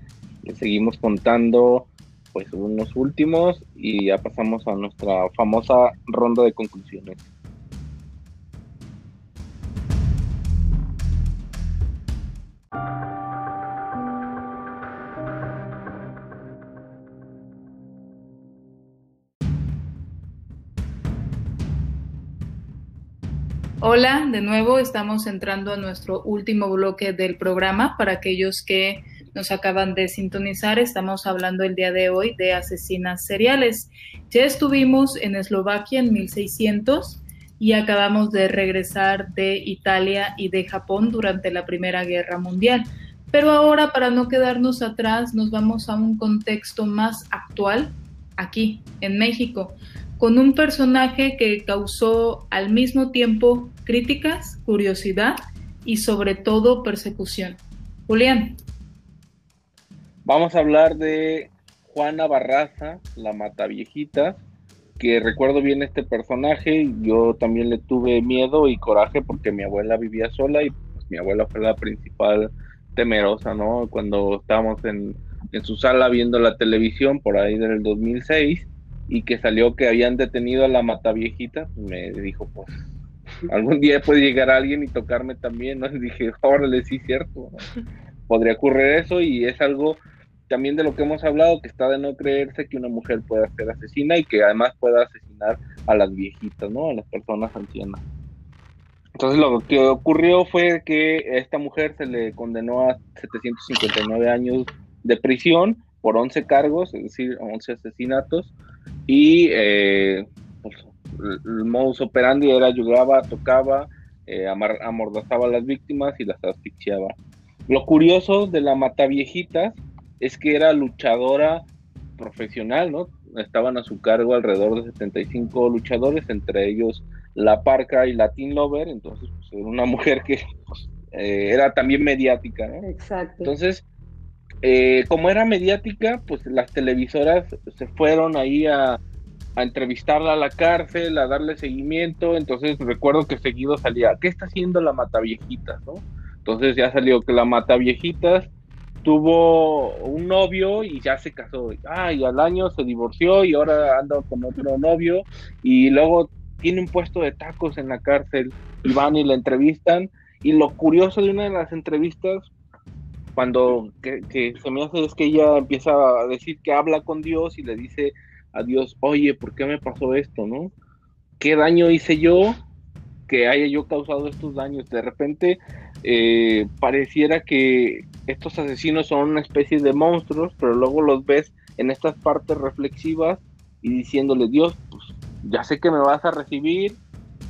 seguimos contando pues unos últimos y ya pasamos a nuestra famosa ronda de conclusiones. Hola, de nuevo estamos entrando a nuestro último bloque del programa para aquellos que nos acaban de sintonizar, estamos hablando el día de hoy de asesinas seriales. Ya estuvimos en Eslovaquia en 1600 y acabamos de regresar de Italia y de Japón durante la Primera Guerra Mundial. Pero ahora, para no quedarnos atrás, nos vamos a un contexto más actual, aquí, en México, con un personaje que causó al mismo tiempo críticas, curiosidad y sobre todo persecución. Julián. Vamos a hablar de Juana Barraza, la Viejita, que recuerdo bien este personaje, yo también le tuve miedo y coraje porque mi abuela vivía sola y pues, mi abuela fue la principal temerosa, ¿no? Cuando estábamos en, en su sala viendo la televisión por ahí del 2006 y que salió que habían detenido a la Mataviejita, me dijo, pues, algún día puede llegar alguien y tocarme también, ¿no? Y dije, órale, sí, cierto, podría ocurrir eso y es algo también de lo que hemos hablado, que está de no creerse que una mujer pueda ser asesina y que además pueda asesinar a las viejitas, ¿no? A las personas ancianas. Entonces lo que ocurrió fue que a esta mujer se le condenó a 759 años de prisión por 11 cargos, es decir, 11 asesinatos, y eh, pues, el modus operandi era ayudaba, tocaba, eh, amordazaba a las víctimas y las asfixiaba. Lo curioso de la mata viejitas es que era luchadora profesional, ¿no? Estaban a su cargo alrededor de 75 luchadores, entre ellos La Parca y Latin Lover, entonces pues, era una mujer que pues, eh, era también mediática, ¿no? Exacto. Entonces, eh, como era mediática, pues las televisoras se fueron ahí a, a entrevistarla a la cárcel, a darle seguimiento, entonces recuerdo que seguido salía, ¿qué está haciendo la Mata Viejitas, no? Entonces ya salió que la Mata Viejitas tuvo un novio y ya se casó. Ah, y al año se divorció y ahora anda con otro novio y luego tiene un puesto de tacos en la cárcel y van y la entrevistan. Y lo curioso de una de las entrevistas, cuando que, se me hace es que ella empieza a decir que habla con Dios y le dice a Dios, oye, ¿por qué me pasó esto, no? ¿Qué daño hice yo? que haya yo causado estos daños. De repente eh, pareciera que estos asesinos son una especie de monstruos, pero luego los ves en estas partes reflexivas y diciéndole, Dios, pues ya sé que me vas a recibir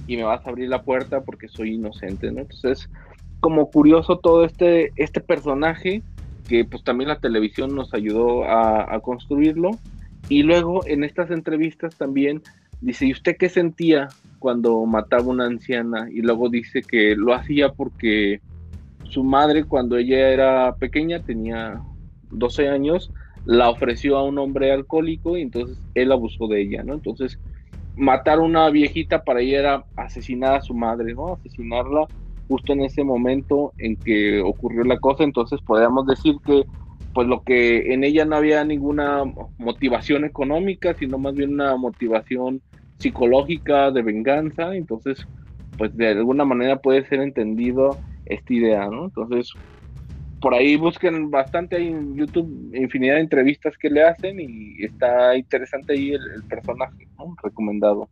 y me vas a abrir la puerta porque soy inocente, ¿no? Entonces, como curioso todo este, este personaje, que pues también la televisión nos ayudó a, a construirlo, y luego en estas entrevistas también dice, ¿y usted qué sentía cuando mataba una anciana? Y luego dice que lo hacía porque su madre cuando ella era pequeña, tenía 12 años, la ofreció a un hombre alcohólico y entonces él abusó de ella, ¿no? Entonces, matar a una viejita para ella era asesinar a su madre, ¿no? Asesinarla justo en ese momento en que ocurrió la cosa, entonces podríamos decir que pues lo que en ella no había ninguna motivación económica, sino más bien una motivación psicológica de venganza, entonces pues de alguna manera puede ser entendido esta idea, ¿no? Entonces por ahí busquen bastante hay en YouTube infinidad de entrevistas que le hacen y está interesante ahí el, personaje, ¿no? Recomendado.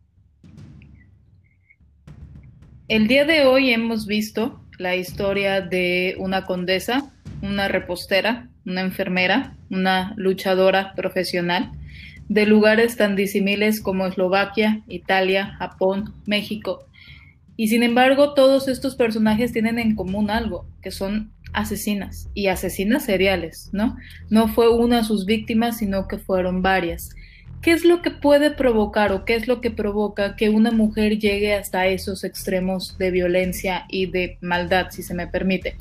El día de hoy hemos visto la historia de una condesa, una repostera, una enfermera, una luchadora profesional de lugares tan disímiles como Eslovaquia, Italia, Japón, México. Y sin embargo, todos estos personajes tienen en común algo, que son asesinas y asesinas seriales, ¿no? No fue una sus víctimas, sino que fueron varias. ¿Qué es lo que puede provocar o qué es lo que provoca que una mujer llegue hasta esos extremos de violencia y de maldad, si se me permite?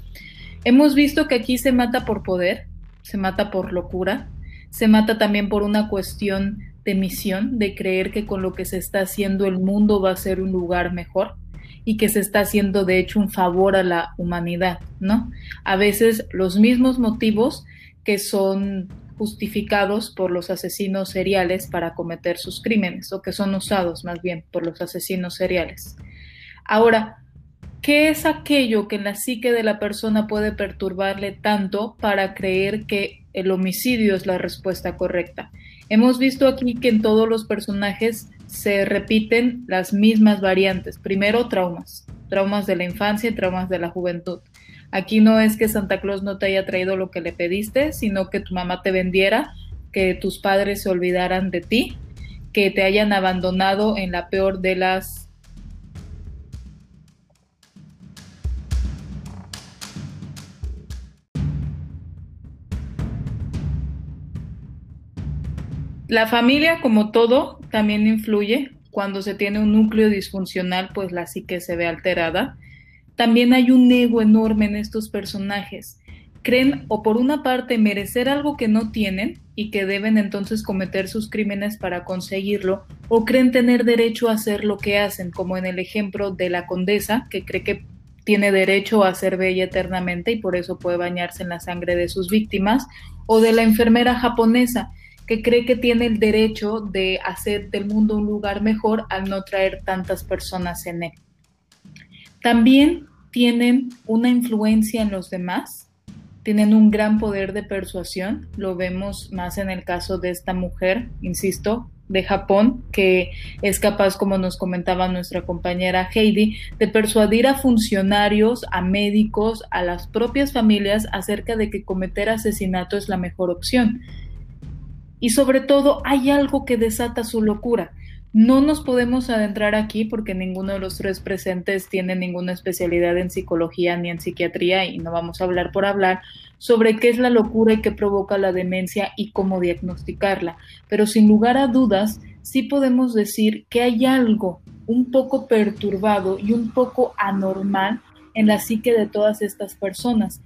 Hemos visto que aquí se mata por poder, se mata por locura, se mata también por una cuestión de misión, de creer que con lo que se está haciendo el mundo va a ser un lugar mejor y que se está haciendo de hecho un favor a la humanidad, ¿no? A veces los mismos motivos que son justificados por los asesinos seriales para cometer sus crímenes o que son usados más bien por los asesinos seriales. Ahora, ¿Qué es aquello que en la psique de la persona puede perturbarle tanto para creer que el homicidio es la respuesta correcta? Hemos visto aquí que en todos los personajes se repiten las mismas variantes. Primero, traumas, traumas de la infancia y traumas de la juventud. Aquí no es que Santa Claus no te haya traído lo que le pediste, sino que tu mamá te vendiera, que tus padres se olvidaran de ti, que te hayan abandonado en la peor de las La familia, como todo, también influye. Cuando se tiene un núcleo disfuncional, pues la psique se ve alterada. También hay un ego enorme en estos personajes. Creen o por una parte merecer algo que no tienen y que deben entonces cometer sus crímenes para conseguirlo, o creen tener derecho a hacer lo que hacen, como en el ejemplo de la condesa, que cree que tiene derecho a ser bella eternamente y por eso puede bañarse en la sangre de sus víctimas, o de la enfermera japonesa, que cree que tiene el derecho de hacer del mundo un lugar mejor al no traer tantas personas en él. También tienen una influencia en los demás, tienen un gran poder de persuasión, lo vemos más en el caso de esta mujer, insisto, de Japón, que es capaz, como nos comentaba nuestra compañera Heidi, de persuadir a funcionarios, a médicos, a las propias familias acerca de que cometer asesinato es la mejor opción. Y sobre todo hay algo que desata su locura. No nos podemos adentrar aquí porque ninguno de los tres presentes tiene ninguna especialidad en psicología ni en psiquiatría y no vamos a hablar por hablar sobre qué es la locura y qué provoca la demencia y cómo diagnosticarla. Pero sin lugar a dudas, sí podemos decir que hay algo un poco perturbado y un poco anormal en la psique de todas estas personas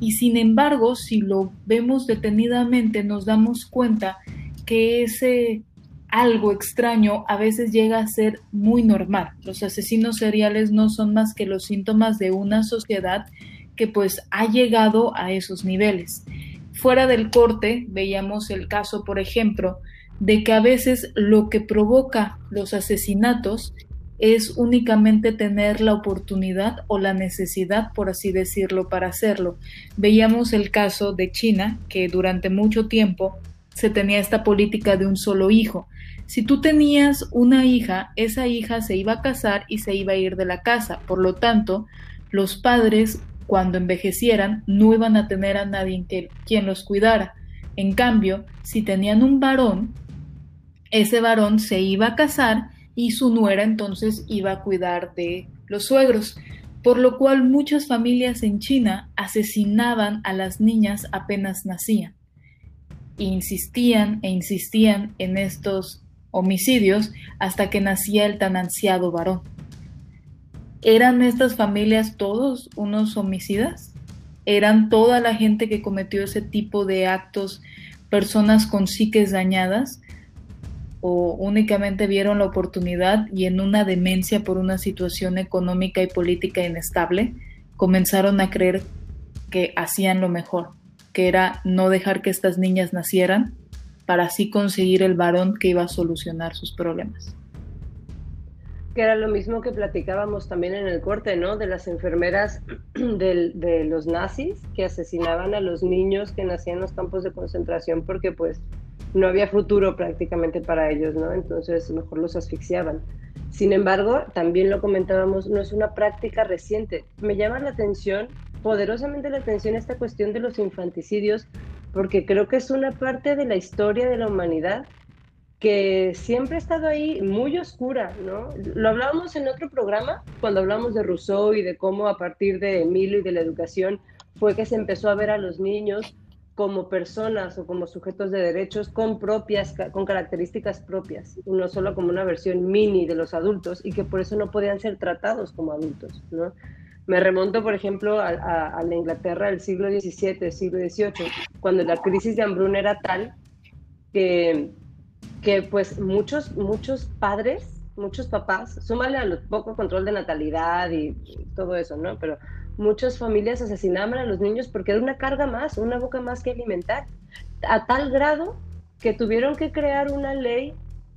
y sin embargo, si lo vemos detenidamente, nos damos cuenta que ese algo extraño a veces llega a ser muy normal. Los asesinos seriales no son más que los síntomas de una sociedad que pues ha llegado a esos niveles. Fuera del corte veíamos el caso, por ejemplo, de que a veces lo que provoca los asesinatos es únicamente tener la oportunidad o la necesidad, por así decirlo, para hacerlo. Veíamos el caso de China, que durante mucho tiempo se tenía esta política de un solo hijo. Si tú tenías una hija, esa hija se iba a casar y se iba a ir de la casa. Por lo tanto, los padres, cuando envejecieran, no iban a tener a nadie quien los cuidara. En cambio, si tenían un varón, ese varón se iba a casar y su nuera entonces iba a cuidar de los suegros, por lo cual muchas familias en China asesinaban a las niñas apenas nacían. Insistían e insistían en estos homicidios hasta que nacía el tan ansiado varón. ¿Eran estas familias todos unos homicidas? ¿Eran toda la gente que cometió ese tipo de actos personas con psiques dañadas? ¿O únicamente vieron la oportunidad y en una demencia por una situación económica y política inestable comenzaron a creer que hacían lo mejor, que era no dejar que estas niñas nacieran para así conseguir el varón que iba a solucionar sus problemas. Que era lo mismo que platicábamos también en el corte, ¿no? De las enfermeras de, los nazis que asesinaban a los niños que nacían en los campos de concentración porque pues no había futuro prácticamente para ellos, ¿no? Entonces mejor los asfixiaban. Sin embargo, también lo comentábamos, no es una práctica reciente. Me llama la atención, poderosamente la atención esta cuestión de los infanticidios, porque creo que es una parte de la historia de la humanidad que siempre ha estado ahí muy oscura, ¿no? Lo hablábamos en otro programa, cuando hablamos de Rousseau y de cómo a partir de Emilio y de la educación fue que se empezó a ver a los niños como personas o como sujetos de derechos con propias, con características propias, no solo como una versión mini de los adultos y que por eso no podían ser tratados como adultos, ¿no? Me remonto, por ejemplo, a, la Inglaterra del siglo XVII, siglo XVIII, cuando la crisis de hambruna era tal que, que pues muchos, muchos padres, muchos papás, súmale a lo poco control de natalidad y, todo eso, ¿no? Pero muchas familias asesinaban a los niños porque era una carga más, una boca más que alimentar, a tal grado que tuvieron que crear una ley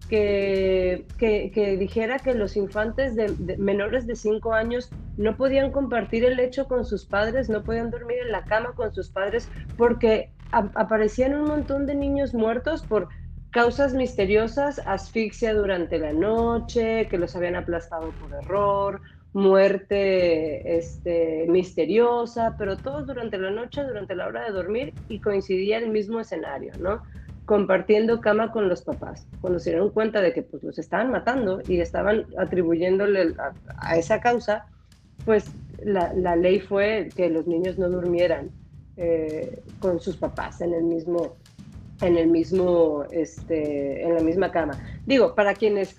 que, que, dijera que los infantes de, menores de 5 años no podían compartir el lecho con sus padres, no podían dormir en la cama con sus padres, porque aparecían un montón de niños muertos por causas misteriosas, asfixia durante la noche, que los habían aplastado por error, muerte este, misteriosa, pero todos durante la noche, durante la hora de dormir y coincidía el mismo escenario, ¿no? compartiendo cama con los papás. Cuando se dieron cuenta de que pues, los estaban matando y estaban atribuyéndole a, esa causa, pues la, la, ley fue que los niños no durmieran eh, con sus papás en el mismo en el mismo este en la misma cama digo para quienes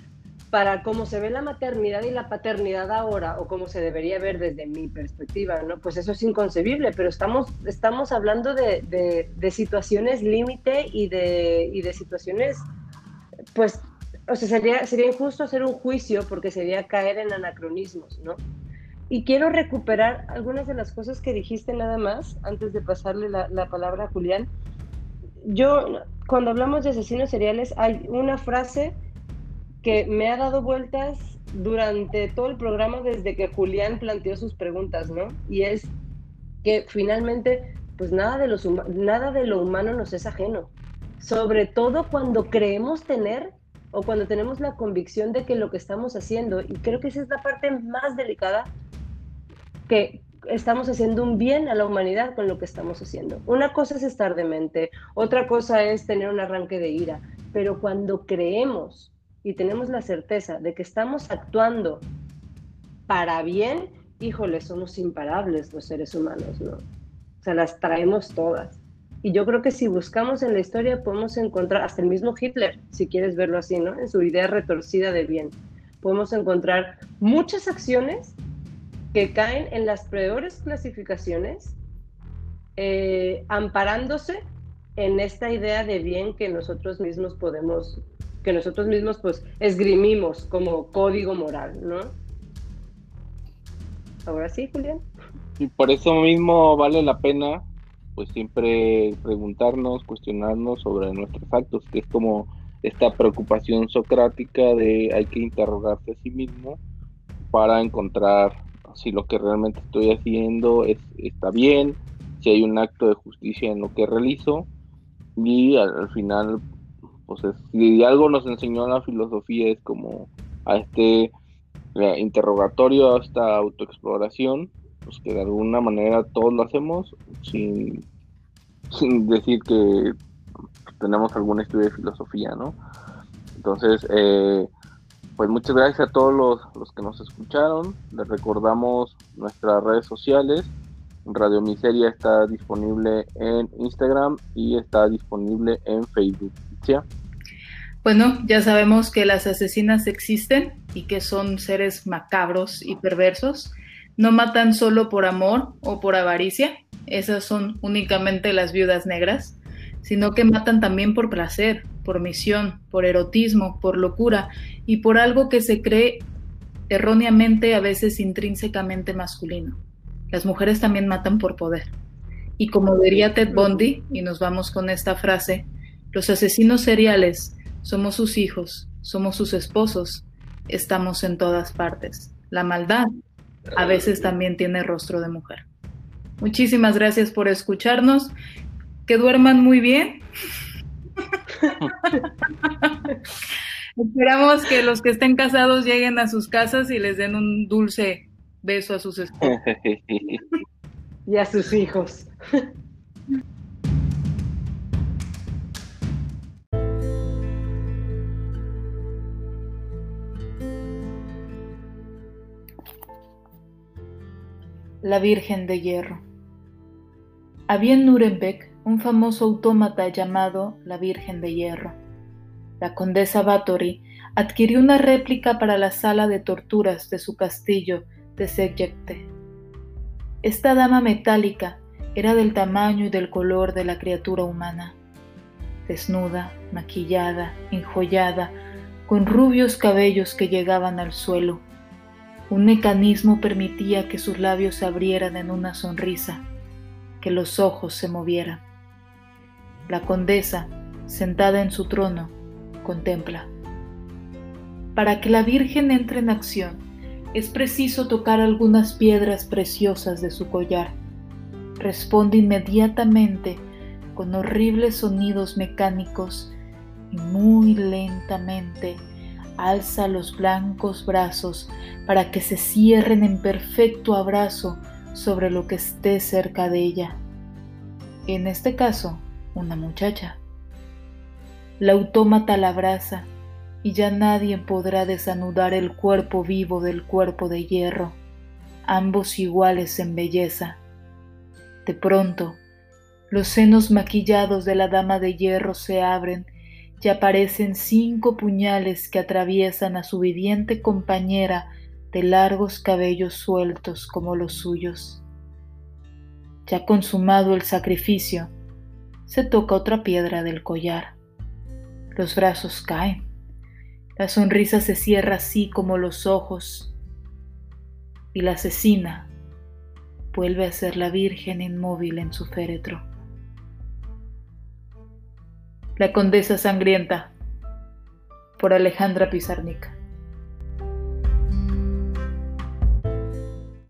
para cómo se ve la maternidad y la paternidad ahora, o cómo se debería ver desde mi perspectiva, ¿no? Pues eso es inconcebible, pero estamos, estamos hablando de, de, situaciones límite y de, y de situaciones, pues, o sea, sería, sería injusto hacer un juicio porque sería caer en anacronismos, ¿no? Y quiero recuperar algunas de las cosas que dijiste nada más, antes de pasarle la, la palabra a Julián. Yo, cuando hablamos de asesinos seriales, hay una frase que me ha dado vueltas durante todo el programa desde que Julián planteó sus preguntas, ¿no? Y es que finalmente, pues nada de, los nada de lo humano nos es ajeno, sobre todo cuando creemos tener o cuando tenemos la convicción de que lo que estamos haciendo, y creo que esa es la parte más delicada, que estamos haciendo un bien a la humanidad con lo que estamos haciendo. Una cosa es estar demente, otra cosa es tener un arranque de ira, pero cuando creemos y tenemos la certeza de que estamos actuando para bien, híjole, somos imparables los seres humanos, ¿no? O sea, las traemos todas. Y yo creo que si buscamos en la historia podemos encontrar, hasta el mismo Hitler, si quieres verlo así, ¿no? En su idea retorcida de bien, podemos encontrar muchas acciones que caen en las peores clasificaciones, eh, amparándose en esta idea de bien que nosotros mismos podemos que nosotros mismos pues esgrimimos como código moral, ¿no? Ahora sí, Julián. Y por eso mismo vale la pena pues siempre preguntarnos, cuestionarnos sobre nuestros actos, que es como esta preocupación socrática de hay que interrogarse a sí mismo para encontrar si lo que realmente estoy haciendo es, está bien, si hay un acto de justicia en lo que realizo y al final pues si algo nos enseñó la filosofía es como a este eh, interrogatorio, a esta autoexploración, pues que de alguna manera todos lo hacemos sin, sin decir que tenemos algún estudio de filosofía, ¿no? Entonces, eh, pues muchas gracias a todos los, los, que nos escucharon. Les recordamos nuestras redes sociales. Radio Miseria está disponible en Instagram y está disponible en Facebook. Bueno, ya sabemos que las asesinas existen y que son seres macabros y perversos. No matan solo por amor o por avaricia, esas son únicamente las viudas negras, sino que matan también por placer, por misión, por erotismo, por locura y por algo que se cree erróneamente a veces intrínsecamente masculino. Las mujeres también matan por poder. Y como diría Ted Bundy, y nos vamos con esta frase, los asesinos seriales somos sus hijos, somos sus esposos, estamos en todas partes. La maldad a veces también tiene rostro de mujer. Muchísimas gracias por escucharnos. Que duerman muy bien. Esperamos que los que estén casados lleguen a sus casas y les den un dulce beso a sus esposas. y a sus hijos. La Virgen de Hierro. Había en Nuremberg un famoso autómata llamado la Virgen de Hierro. La condesa Bathory adquirió una réplica para la sala de torturas de su castillo de Szegecte. Esta dama metálica era del tamaño y del color de la criatura humana, desnuda, maquillada, enjollada, con rubios cabellos que llegaban al suelo. Un mecanismo permitía que sus labios se abrieran en una sonrisa, que los ojos se movieran. La condesa, sentada en su trono, contempla. Para que la Virgen entre en acción, es preciso tocar algunas piedras preciosas de su collar. Responde inmediatamente con horribles sonidos mecánicos y muy lentamente alza los blancos brazos para que se cierren en perfecto abrazo sobre lo que esté cerca de ella. En este caso, una muchacha. La autómata la abraza y ya nadie podrá desanudar el cuerpo vivo del cuerpo de hierro, ambos iguales en belleza. De pronto, los senos maquillados de la dama de hierro se abren y aparecen cinco puñales que atraviesan a su viviente compañera de largos cabellos sueltos como los suyos. Ya consumado el sacrificio, se toca otra piedra del collar. Los brazos caen. La sonrisa se cierra así como los ojos. Y la asesina vuelve a ser la Virgen inmóvil en su féretro. La Condesa Sangrienta por Alejandra Pizarnica.